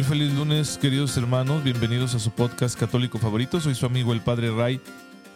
Muy feliz lunes, queridos hermanos. Bienvenidos a su podcast católico favorito. Soy su amigo el Padre Ray.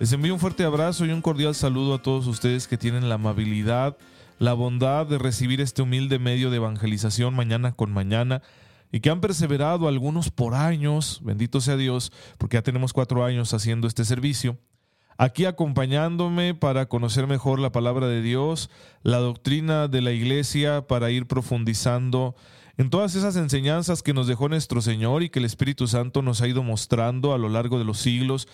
Les envío un fuerte abrazo y un cordial saludo a todos ustedes que tienen la amabilidad, la bondad de recibir este humilde medio de evangelización mañana con mañana y que han perseverado algunos por años, bendito sea Dios, porque ya tenemos cuatro años haciendo este servicio, aquí acompañándome para conocer mejor la palabra de Dios, la doctrina de la iglesia, para ir profundizando en todas esas enseñanzas que nos dejó nuestro Señor y que el Espíritu Santo nos ha ido mostrando a lo largo de los siglos,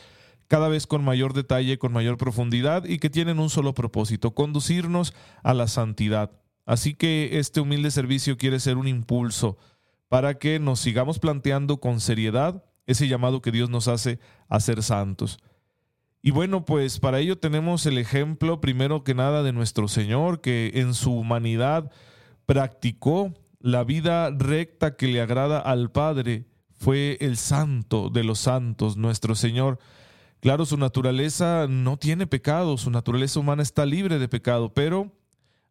cada vez con mayor detalle, con mayor profundidad y que tienen un solo propósito, conducirnos a la santidad. Así que este humilde servicio quiere ser un impulso para que nos sigamos planteando con seriedad ese llamado que Dios nos hace a ser santos. Y bueno, pues para ello tenemos el ejemplo primero que nada de nuestro Señor, que en su humanidad practicó la vida recta que le agrada al Padre fue el santo de los santos, nuestro Señor. Claro, su naturaleza no tiene pecado, su naturaleza humana está libre de pecado, pero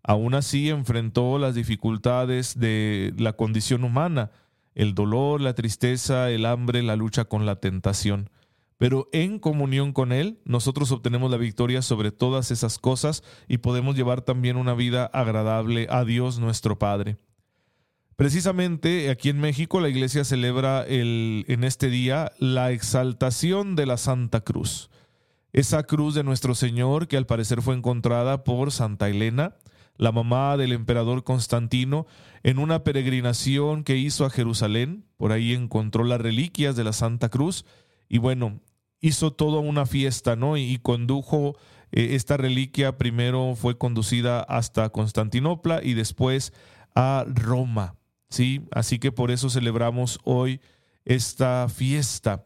aún así enfrentó las dificultades de la condición humana, el dolor, la tristeza, el hambre, la lucha con la tentación. Pero en comunión con Él, nosotros obtenemos la victoria sobre todas esas cosas y podemos llevar también una vida agradable a Dios nuestro Padre. Precisamente aquí en México la iglesia celebra el, en este día la exaltación de la Santa Cruz. Esa cruz de nuestro Señor que al parecer fue encontrada por Santa Elena, la mamá del emperador Constantino, en una peregrinación que hizo a Jerusalén. Por ahí encontró las reliquias de la Santa Cruz y bueno, hizo toda una fiesta, ¿no? Y, condujo eh, esta reliquia, primero fue conducida hasta Constantinopla y después a Roma. ¿Sí? Así que por eso celebramos hoy esta fiesta.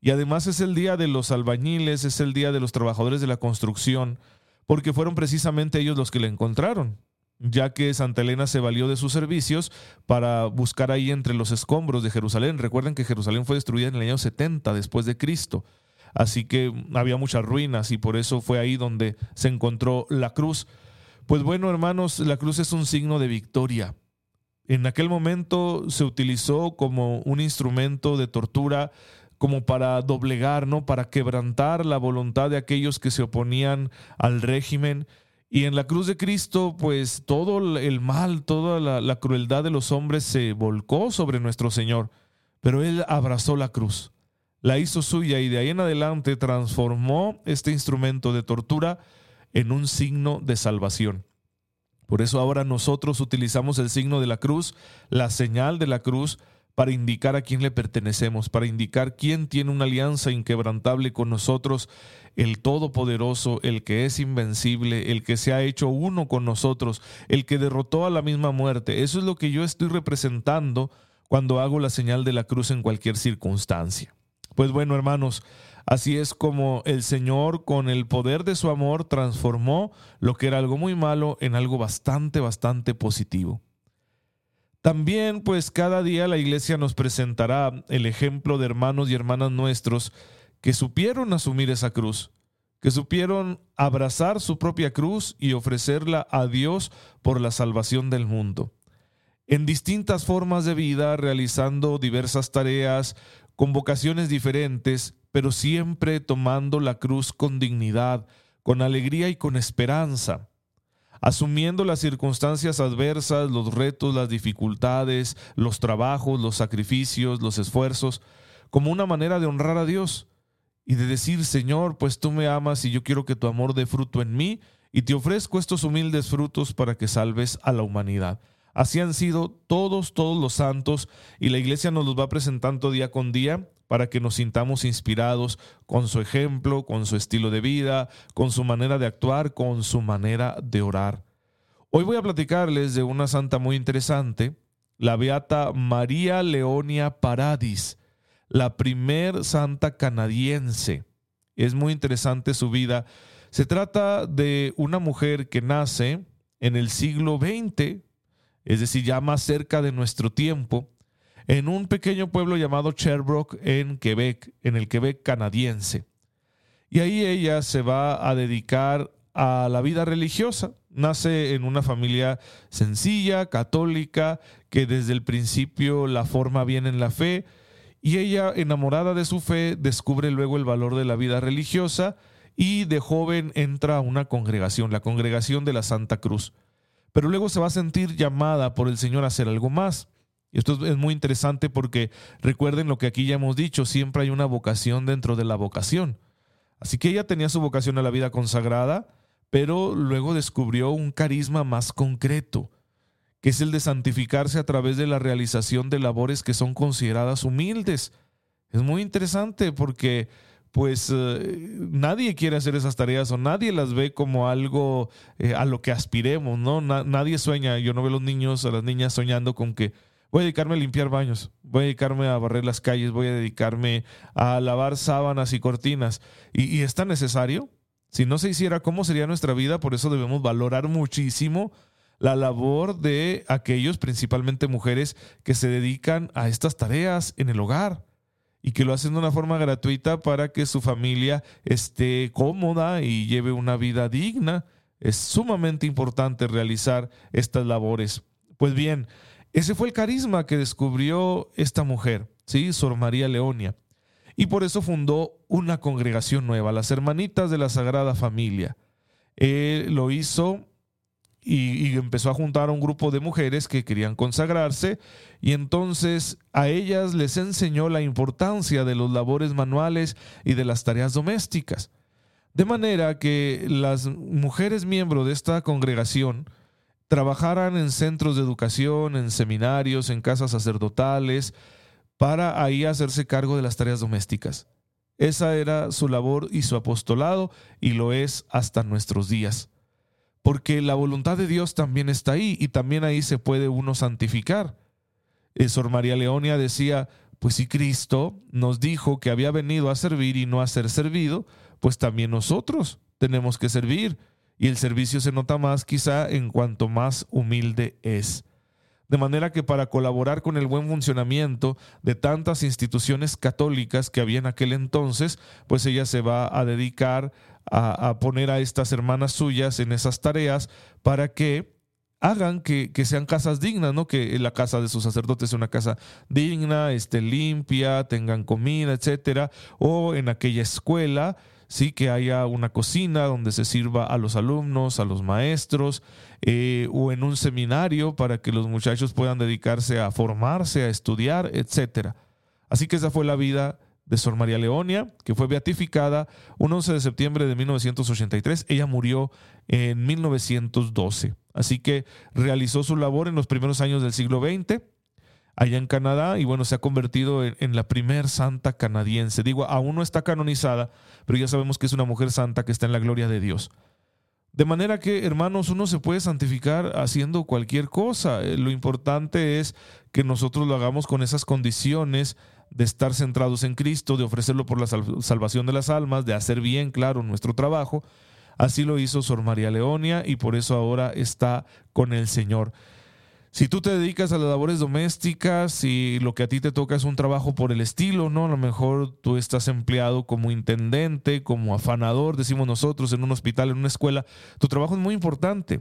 Y además es el día de los albañiles, es el día de los trabajadores de la construcción, porque fueron precisamente ellos los que la encontraron, ya que Santa Elena se valió de sus servicios para buscar ahí entre los escombros de Jerusalén. Recuerden que Jerusalén fue destruida en el año 70 después de Cristo, así que había muchas ruinas y por eso fue ahí donde se encontró la cruz. Pues bueno, hermanos, la cruz es un signo de victoria. En aquel momento se utilizó como un instrumento de tortura como para doblegar, ¿no? Para quebrantar la voluntad de aquellos que se oponían al régimen. Y en la cruz de Cristo, pues todo el mal, toda la, la crueldad de los hombres se volcó sobre nuestro Señor. Pero Él abrazó la cruz, la hizo suya y de ahí en adelante transformó este instrumento de tortura en un signo de salvación. Por eso ahora nosotros utilizamos el signo de la cruz, la señal de la cruz, para indicar a quién le pertenecemos, para indicar quién tiene una alianza inquebrantable con nosotros, el Todopoderoso, el que es invencible, el que se ha hecho uno con nosotros, el que derrotó a la misma muerte. Eso es lo que yo estoy representando cuando hago la señal de la cruz en cualquier circunstancia. Pues bueno, hermanos, Así es como el Señor, con el poder de su amor, transformó lo que era algo muy malo en algo bastante, bastante positivo. También, pues cada día la iglesia nos presentará el ejemplo de hermanos y hermanas nuestros que supieron asumir esa cruz, que supieron abrazar su propia cruz y ofrecerla a Dios por la salvación del mundo. En distintas formas de vida, realizando diversas tareas, con vocaciones diferentes, pero siempre tomando la cruz con dignidad, con alegría y con esperanza, asumiendo las circunstancias adversas, los retos, las dificultades, los trabajos, los sacrificios, los esfuerzos, como una manera de honrar a Dios y de decir, Señor, pues tú me amas y yo quiero que tu amor dé fruto en mí y te ofrezco estos humildes frutos para que salves a la humanidad. Así han sido todos, todos los santos y la iglesia nos los va presentando día con día para que nos sintamos inspirados con su ejemplo, con su estilo de vida, con su manera de actuar, con su manera de orar. Hoy voy a platicarles de una santa muy interesante, la beata María Leonia Paradis, la primer santa canadiense. Es muy interesante su vida. Se trata de una mujer que nace en el siglo XX, es decir, ya más cerca de nuestro tiempo, en un pequeño pueblo llamado Sherbrooke en Quebec, en el Quebec canadiense. Y ahí ella se va a dedicar a la vida religiosa. Nace en una familia sencilla, católica, que desde el principio la forma bien en la fe, y ella, enamorada de su fe, descubre luego el valor de la vida religiosa y de joven entra a una congregación, la congregación de la Santa Cruz. Pero luego se va a sentir llamada por el Señor a hacer algo más. Y esto es muy interesante porque recuerden lo que aquí ya hemos dicho, siempre hay una vocación dentro de la vocación. Así que ella tenía su vocación a la vida consagrada, pero luego descubrió un carisma más concreto, que es el de santificarse a través de la realización de labores que son consideradas humildes. Es muy interesante porque pues eh, nadie quiere hacer esas tareas o nadie las ve como algo eh, a lo que aspiremos, ¿no? nadie sueña, yo no veo a los niños, a las niñas soñando con que voy a dedicarme a limpiar baños, voy a dedicarme a barrer las calles, voy a dedicarme a lavar sábanas y cortinas. y es tan necesario? Si no se hiciera, ¿cómo sería nuestra vida? Por eso debemos valorar muchísimo la labor de aquellos, principalmente mujeres, que se dedican a estas tareas en el hogar y que lo hacen de una forma gratuita para que su familia esté cómoda y lleve una vida digna. Es sumamente importante realizar estas labores. Pues bien, ese fue el carisma que descubrió esta mujer, ¿sí? Sor María Leonia y por eso fundó una congregación nueva, las Hermanitas de la Sagrada Familia. Él lo hizo y, empezó a juntar a un grupo de mujeres que querían consagrarse y entonces a ellas les enseñó la importancia de los labores manuales y de las tareas domésticas. De manera que las mujeres miembros de esta congregación trabajaran en centros de educación, en seminarios, en casas sacerdotales, para ahí hacerse cargo de las tareas domésticas. Esa era su labor y su apostolado y lo es hasta nuestros días. Porque la voluntad de Dios también está ahí y también ahí se puede uno santificar. Eh, Sor María Leonia decía, pues si Cristo nos dijo que había venido a servir y no a ser servido, pues también nosotros tenemos que servir. Y el servicio se nota más quizá en cuanto más humilde es. De manera que para colaborar con el buen funcionamiento de tantas instituciones católicas que había en aquel entonces, pues ella se va a dedicar a, poner a estas hermanas suyas en esas tareas para que hagan que, sean casas dignas, ¿no? Que la casa de sus sacerdotes sea una casa digna, esté limpia, tengan comida, etcétera, o en aquella escuela sí que haya una cocina donde se sirva a los alumnos, a los maestros, eh, o en un seminario para que los muchachos puedan dedicarse a formarse, a estudiar, etc. Así que esa fue la vida de Sor María Leonia, que fue beatificada un 11 de septiembre de 1983. Ella murió en 1912. Así que realizó su labor en los primeros años del siglo XX allá en Canadá y bueno, se ha convertido en, la primer santa canadiense. Digo, aún no está canonizada, pero ya sabemos que es una mujer santa que está en la gloria de Dios. De manera que, hermanos, uno se puede santificar haciendo cualquier cosa. Eh, lo importante es que nosotros lo hagamos con esas condiciones de estar centrados en Cristo, de ofrecerlo por la salvación de las almas, de hacer bien, claro, nuestro trabajo. Así lo hizo Sor María Leonia y por eso ahora está con el Señor. Si tú te dedicas a las labores domésticas y lo que a ti te toca es un trabajo por el estilo, ¿no? A lo mejor tú estás empleado como intendente, como afanador, decimos nosotros, en un hospital, en una escuela. Tu trabajo es muy importante.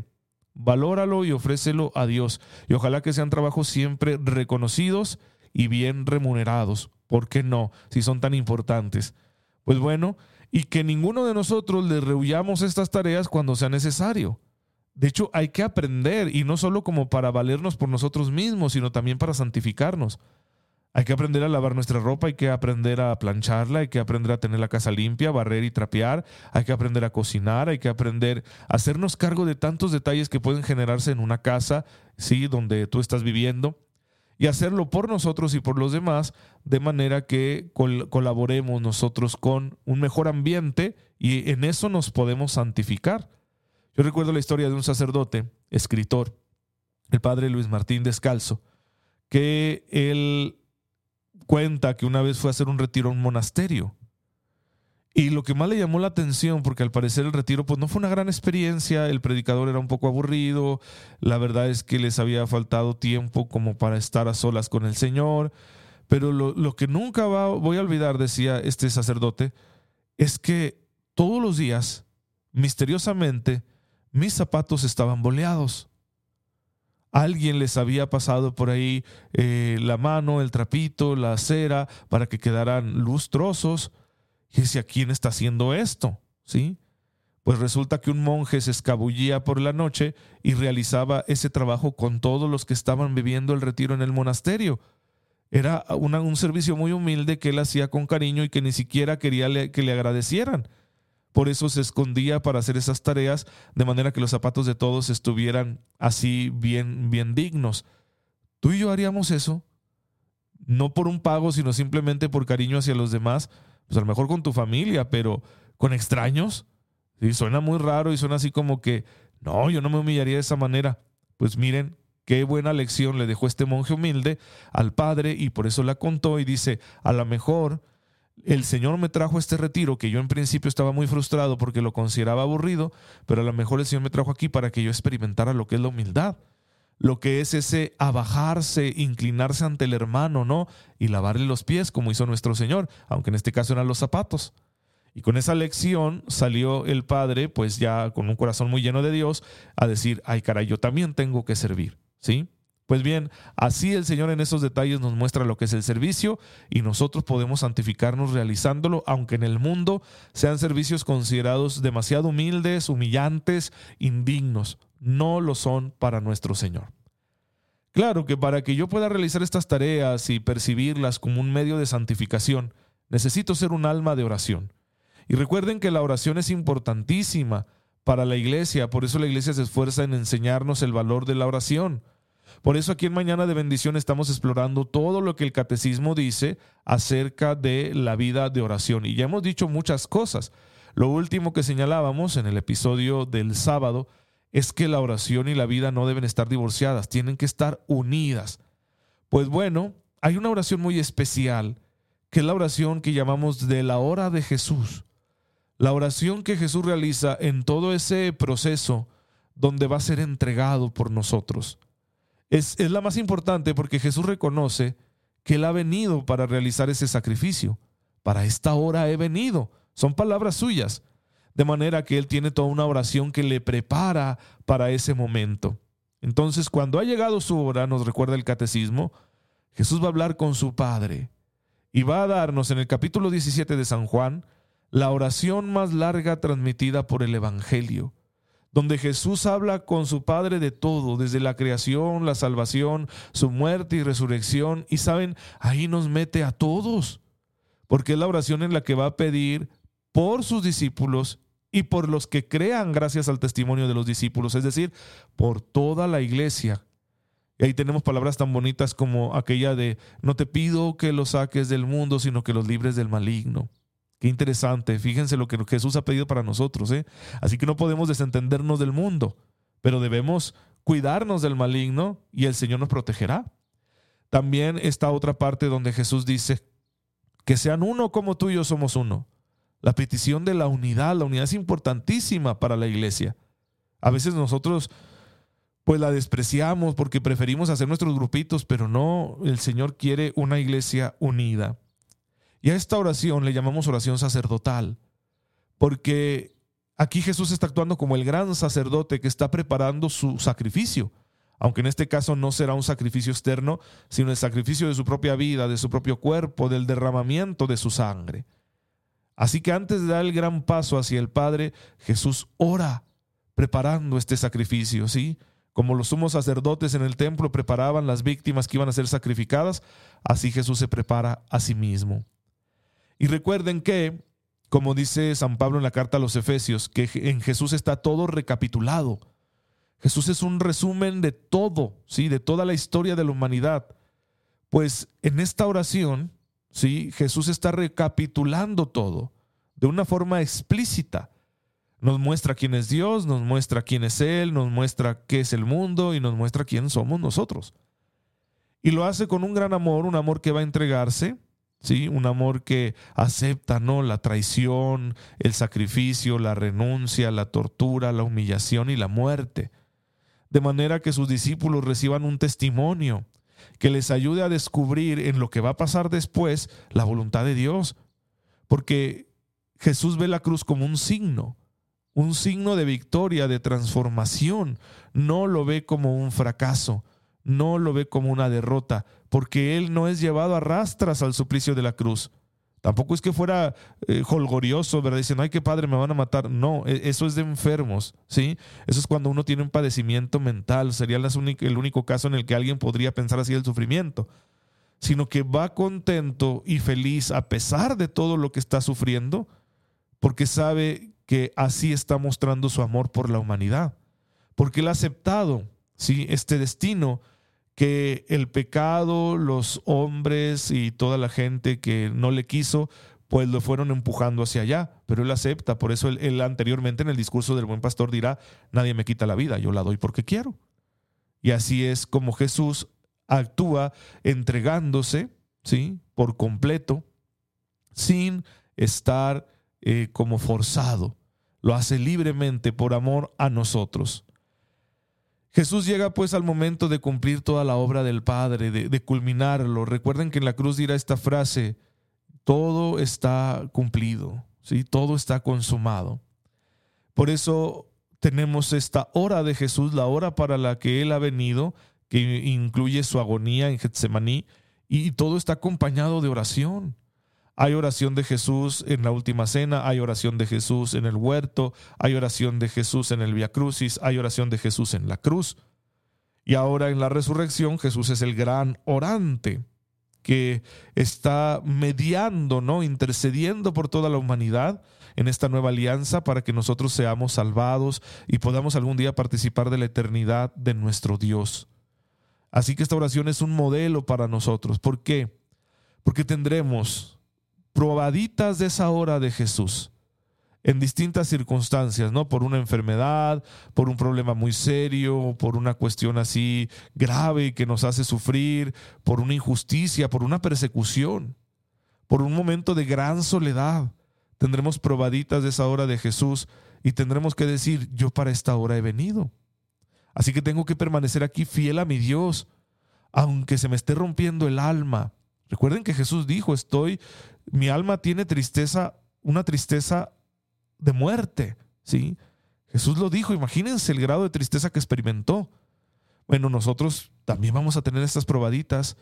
Valóralo y ofrécelo a Dios. Y ojalá que sean trabajos siempre reconocidos y bien remunerados. ¿Por qué no? Si son tan importantes. Pues bueno, y que ninguno de nosotros le rehuyamos estas tareas cuando sea necesario. De hecho, hay que aprender, y no solo como para valernos por nosotros mismos, sino también para santificarnos. Hay que aprender a lavar nuestra ropa, hay que aprender a plancharla, hay que aprender a tener la casa limpia, barrer y trapear, hay que aprender a cocinar, hay que aprender a hacernos cargo de tantos detalles que pueden generarse en una casa, sí, donde tú estás viviendo, y hacerlo por nosotros y por los demás, de manera que colaboremos nosotros con un mejor ambiente y en eso nos podemos santificar. Yo recuerdo la historia de un sacerdote, escritor, el padre Luis Martín Descalzo, que él cuenta que una vez fue a hacer un retiro a un monasterio. Y lo que más le llamó la atención, porque al parecer el retiro pues no fue una gran experiencia, el predicador era un poco aburrido, la verdad es que les había faltado tiempo como para estar a solas con el Señor, pero lo, que nunca voy a olvidar, decía este sacerdote, es que todos los días, misteriosamente, mis zapatos estaban boleados. Alguien les había pasado por ahí eh, la mano, el trapito, la cera, para que quedaran lustrosos. Y decía, ¿quién está haciendo esto? ¿Sí? Pues resulta que un monje se escabullía por la noche y realizaba ese trabajo con todos los que estaban viviendo el retiro en el monasterio. Era un servicio muy humilde que él hacía con cariño y que ni siquiera quería que le agradecieran. Por eso se escondía para hacer esas tareas de manera que los zapatos de todos estuvieran así bien, bien dignos. ¿Tú y yo haríamos eso? No por un pago, sino simplemente por cariño hacia los demás. Pues a lo mejor con tu familia, pero con extraños. ¿Sí? Suena muy raro y suena así como que, no, yo no me humillaría de esa manera. Pues miren, Qué buena lección le dejó este monje humilde al padre y por eso la contó y dice, a lo mejor el Señor me trajo este retiro que yo en principio estaba muy frustrado porque lo consideraba aburrido, pero a lo mejor el Señor me trajo aquí para que yo experimentara lo que es la humildad, lo que es ese abajarse, inclinarse ante el hermano, ¿no? Y lavarle los pies como hizo nuestro Señor, aunque en este caso eran los zapatos. Y con esa lección salió el padre, pues ya con un corazón muy lleno de Dios, a decir, ay caray, yo también tengo que servir. ¿Sí? Pues bien, así el Señor en esos detalles nos muestra lo que es el servicio y nosotros podemos santificarnos realizándolo, aunque en el mundo sean servicios considerados demasiado humildes, humillantes, indignos. No lo son para nuestro Señor. Claro que para que yo pueda realizar estas tareas y percibirlas como un medio de santificación, necesito ser un alma de oración. Y recuerden que la oración es importantísima para la iglesia. Por eso la iglesia se esfuerza en enseñarnos el valor de la oración. Por eso aquí en Mañana de Bendición estamos explorando todo lo que el catecismo dice acerca de la vida de oración. Y ya hemos dicho muchas cosas. Lo último que señalábamos en el episodio del sábado es que la oración y la vida no deben estar divorciadas, tienen que estar unidas. Pues bueno, hay una oración muy especial, que es la oración que llamamos de la hora de Jesús. La oración que Jesús realiza en todo ese proceso donde va a ser entregado por nosotros. Es, es, la más importante porque Jesús reconoce que Él ha venido para realizar ese sacrificio. Para esta hora he venido. Son palabras suyas. De manera que Él tiene toda una oración que le prepara para ese momento. Entonces, cuando ha llegado su hora, nos recuerda el catecismo, Jesús va a hablar con su Padre y va a darnos en el capítulo 17 de San Juan la oración más larga transmitida por el Evangelio, donde Jesús habla con su Padre de todo, desde la creación, la salvación, su muerte y resurrección, y saben, ahí nos mete a todos, porque es la oración en la que va a pedir por sus discípulos y por los que crean gracias al testimonio de los discípulos, es decir, por toda la iglesia. Y ahí tenemos palabras tan bonitas como aquella de, no te pido que los saques del mundo, sino que los libres del maligno. Qué interesante. Fíjense lo que Jesús ha pedido para nosotros. ¿eh? Así que no podemos desentendernos del mundo, pero debemos cuidarnos del maligno y el Señor nos protegerá. También está otra parte donde Jesús dice que sean uno como tú y yo somos uno. La petición de la unidad, la unidad es importantísima para la iglesia. A veces nosotros pues la despreciamos porque preferimos hacer nuestros grupitos, pero no, el Señor quiere una iglesia unida. Y a esta oración le llamamos oración sacerdotal, porque aquí Jesús está actuando como el gran sacerdote que está preparando su sacrificio, aunque en este caso no será un sacrificio externo, sino el sacrificio de su propia vida, de su propio cuerpo, del derramamiento de su sangre. Así que antes de dar el gran paso hacia el Padre, Jesús ora preparando este sacrificio, ¿sí? Como los sumos sacerdotes en el templo preparaban las víctimas que iban a ser sacrificadas, así Jesús se prepara a sí mismo. Y recuerden que, como dice San Pablo en la carta a los Efesios, que en Jesús está todo recapitulado. Jesús es un resumen de todo, ¿sí? de toda la historia de la humanidad. Pues en esta oración, ¿sí? Jesús está recapitulando todo de una forma explícita. Nos muestra quién es Dios, nos muestra quién es Él, nos muestra qué es el mundo y nos muestra quién somos nosotros. Y lo hace con un gran amor, un amor que va a entregarse ¿sí? Un amor que acepta, ¿no? La traición, el sacrificio, la renuncia, la tortura, la humillación y la muerte. De manera que sus discípulos reciban un testimonio que les ayude a descubrir en lo que va a pasar después la voluntad de Dios. Porque Jesús ve la cruz como un signo, un signo de victoria, de transformación. No lo ve como un fracaso, no lo ve como una derrota, porque Él no es llevado a rastras al suplicio de la cruz. Tampoco es que fuera eh, holgorioso, ¿verdad? Diciendo, ay, qué padre, me van a matar. No, e, eso es de enfermos, ¿sí? Eso es cuando uno tiene un padecimiento mental. Sería el único caso en el que alguien podría pensar así el sufrimiento. Sino que va contento y feliz a pesar de todo lo que está sufriendo, porque sabe que así está mostrando su amor por la humanidad. Porque él ha aceptado, ¿sí? Este destino que el pecado, los hombres y toda la gente que no le quiso, pues lo fueron empujando hacia allá, pero él acepta, por eso él, anteriormente en el discurso del buen pastor dirá, nadie me quita la vida, yo la doy porque quiero. Y así es como Jesús actúa entregándose, ¿sí? Por completo, sin estar eh, como forzado. Lo hace libremente por amor a nosotros. Jesús llega pues al momento de cumplir toda la obra del Padre, de, culminarlo. Recuerden que en la cruz dirá esta frase, todo está cumplido, ¿sí? todo está consumado. Por eso tenemos esta hora de Jesús, la hora para la que Él ha venido, que incluye su agonía en Getsemaní, y todo está acompañado de oración. Hay oración de Jesús en la última cena, hay oración de Jesús en el huerto, hay oración de Jesús en el Via Crucis, hay oración de Jesús en la cruz. Y ahora en la resurrección Jesús es el gran orante que está mediando, ¿no? intercediendo por toda la humanidad en esta nueva alianza para que nosotros seamos salvados y podamos algún día participar de la eternidad de nuestro Dios. Así que esta oración es un modelo para nosotros. ¿Por qué? Porque tendremos probaditas de esa hora de Jesús en distintas circunstancias, ¿no? Por una enfermedad, por un problema muy serio, por una cuestión así grave que nos hace sufrir, por una injusticia, por una persecución, por un momento de gran soledad. Tendremos probaditas de esa hora de Jesús y tendremos que decir, yo para esta hora he venido. Así que tengo que permanecer aquí fiel a mi Dios, aunque se me esté rompiendo el alma. Recuerden que Jesús dijo, estoy mi alma tiene tristeza, una tristeza de muerte, ¿sí? Jesús lo dijo, imagínense el grado de tristeza que experimentó. Bueno, nosotros también vamos a tener estas probaditas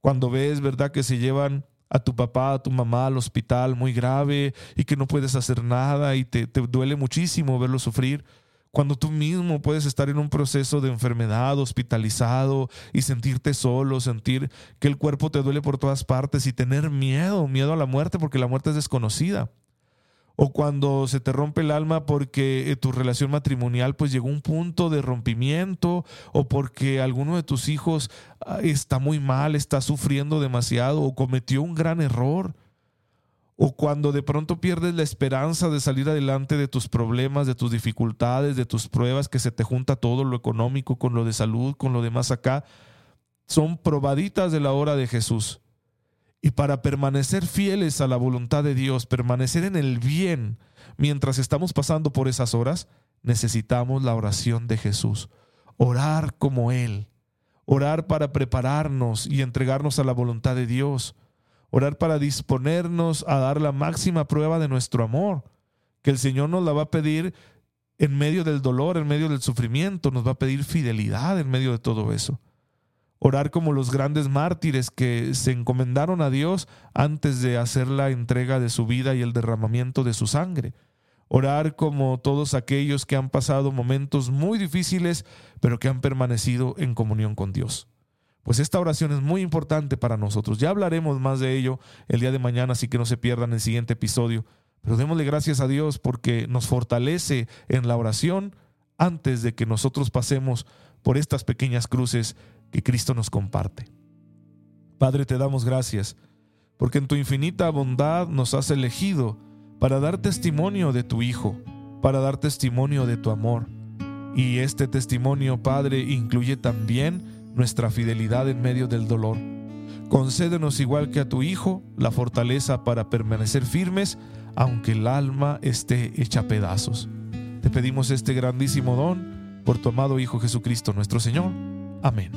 cuando ves, ¿verdad?, que se llevan a tu papá, a tu mamá al hospital muy grave y que no puedes hacer nada y te, te duele muchísimo verlo sufrir cuando tú mismo puedes estar en un proceso de enfermedad, hospitalizado y sentirte solo, sentir que el cuerpo te duele por todas partes y tener miedo, miedo a la muerte porque la muerte es desconocida. O cuando se te rompe el alma porque eh, tu relación matrimonial pues llegó a un punto de rompimiento o porque alguno de tus hijos ah, está muy mal, está sufriendo demasiado o cometió un gran error o cuando de pronto pierdes la esperanza de salir adelante de tus problemas, de tus dificultades, de tus pruebas, que se te junta todo lo económico con lo de salud, con lo demás acá, son probaditas de la hora de Jesús. Y para permanecer fieles a la voluntad de Dios, permanecer en el bien mientras estamos pasando por esas horas, necesitamos la oración de Jesús. Orar como Él. Orar para prepararnos y entregarnos a la voluntad de Dios orar para disponernos a dar la máxima prueba de nuestro amor, que el Señor nos la va a pedir en medio del dolor, en medio del sufrimiento, nos va a pedir fidelidad en medio de todo eso. Orar como los grandes mártires que se encomendaron a Dios antes de hacer la entrega de su vida y el derramamiento de su sangre. Orar como todos aquellos que han pasado momentos muy difíciles, pero que han permanecido en comunión con Dios. Pues esta oración es muy importante para nosotros. Ya hablaremos más de ello el día de mañana, así que no se pierdan el siguiente episodio. Pero démosle gracias a Dios porque nos fortalece en la oración antes de que nosotros pasemos por estas pequeñas cruces que Cristo nos comparte. Padre, te damos gracias porque en tu infinita bondad nos has elegido para dar testimonio de tu Hijo, para dar testimonio de tu amor. Y este testimonio, Padre, incluye también nuestra fidelidad en medio del dolor. Concédenos igual que a tu Hijo la fortaleza para permanecer firmes, aunque el alma esté hecha pedazos. Te pedimos este grandísimo don por tu amado Hijo Jesucristo nuestro Señor. Amén.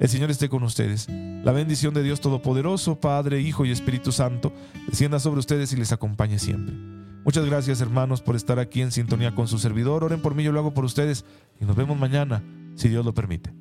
El Señor esté con ustedes. La bendición de Dios Todopoderoso, Padre, Hijo y Espíritu Santo, descienda sobre ustedes y les acompañe siempre. Muchas gracias hermanos por estar aquí en sintonía con su servidor. Oren por mí, yo lo hago por ustedes y nos vemos mañana, si Dios lo permite.